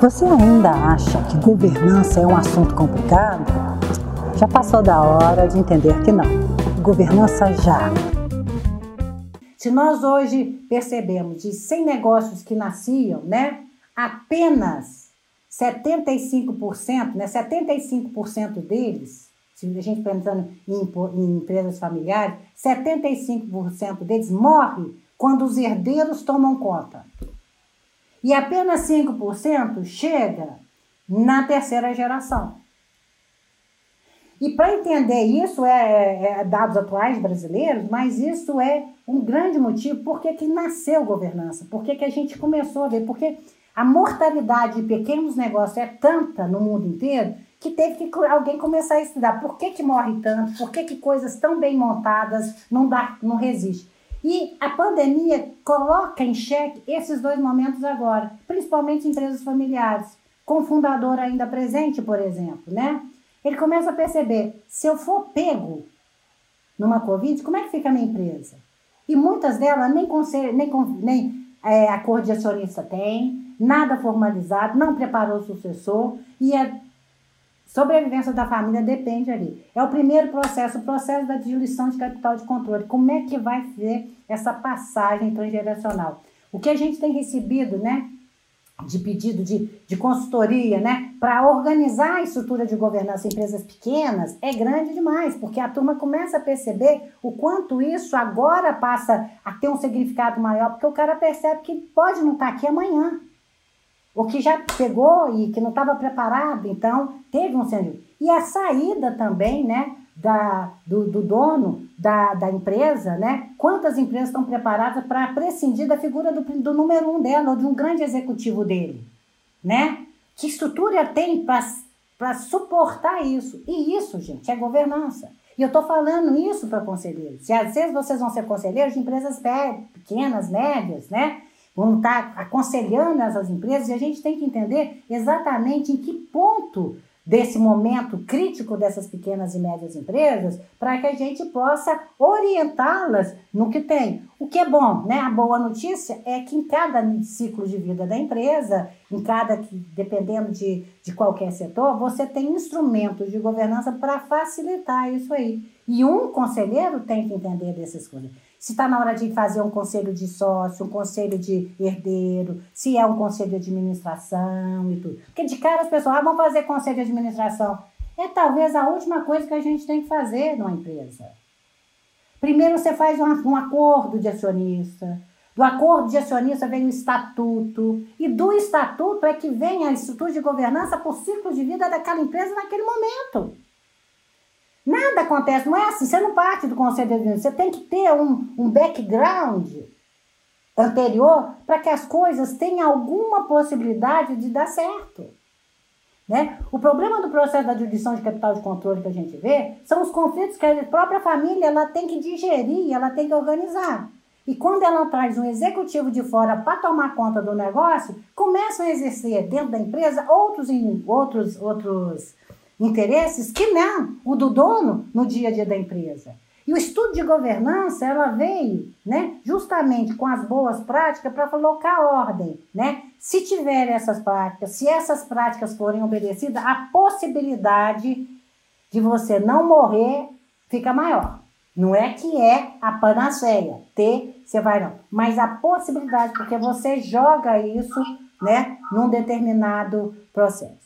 Você ainda acha que governança é um assunto complicado? Já passou da hora de entender que não. Governança já. Se nós hoje percebemos de 100 negócios que nasciam, né, apenas 75%, né, 75% deles, se a gente pensando em, em empresas familiares, 75% deles morrem quando os herdeiros tomam conta. E apenas 5% chega na terceira geração. E para entender isso, é, é, dados atuais brasileiros, mas isso é um grande motivo por que nasceu governança, por que a gente começou a ver, porque a mortalidade de pequenos negócios é tanta no mundo inteiro que teve que alguém começar a estudar por que, que morre tanto, por que, que coisas tão bem montadas não, dá, não resistem. E a pandemia coloca em xeque esses dois momentos agora, principalmente empresas familiares, com fundador ainda presente, por exemplo, né? Ele começa a perceber, se eu for pego numa Covid, como é que fica a minha empresa? E muitas delas nem, conselho, nem, nem é, acordo de acionista tem, nada formalizado, não preparou o sucessor e a sobrevivência da família depende ali. É o primeiro processo, o processo da diluição de capital de controle. Como é que vai ser essa passagem transgeracional? O que a gente tem recebido, né? de pedido de, de consultoria, né, para organizar a estrutura de governança em empresas pequenas é grande demais, porque a turma começa a perceber o quanto isso agora passa a ter um significado maior, porque o cara percebe que pode não estar tá aqui amanhã. O que já pegou e que não estava preparado, então teve um sentido. E a saída também, né, da, do, do dono da, da empresa, né? Quantas empresas estão preparadas para prescindir da figura do, do número um dela ou de um grande executivo dele, né? Que estrutura tem para suportar isso? E isso, gente, é governança. E eu estou falando isso para conselheiros. Se às vezes vocês vão ser conselheiros de empresas pequenas, médias, né? Vão estar tá aconselhando essas empresas e a gente tem que entender exatamente em que ponto desse momento crítico dessas pequenas e médias empresas para que a gente possa orientá-las no que tem. O que é bom, né? A boa notícia é que em cada ciclo de vida da empresa, em cada, dependendo de, de qualquer setor, você tem instrumentos de governança para facilitar isso aí. E um conselheiro tem que entender dessas coisas se está na hora de fazer um conselho de sócio, um conselho de herdeiro, se é um conselho de administração e tudo. Porque de cara as pessoas ah, vão fazer conselho de administração. É talvez a última coisa que a gente tem que fazer numa empresa. Primeiro você faz um, um acordo de acionista. Do acordo de acionista vem o estatuto. E do estatuto é que vem a estrutura de governança por ciclo de vida daquela empresa naquele momento. Nada acontece, não é assim, você não parte do conselho de administração, você tem que ter um, um background anterior para que as coisas tenham alguma possibilidade de dar certo. Né? O problema do processo da jurisdição de capital de controle que a gente vê são os conflitos que a própria família ela tem que digerir, ela tem que organizar. E quando ela traz um executivo de fora para tomar conta do negócio, começam a exercer dentro da empresa outros, outros, outros interesses que não o do dono no dia a dia da empresa. E o estudo de governança, ela veio, né, justamente com as boas práticas para colocar ordem, né? Se tiver essas práticas, se essas práticas forem obedecidas, a possibilidade de você não morrer fica maior. Não é que é a panaceia, ter, você vai não, mas a possibilidade, porque você joga isso, né, num determinado processo.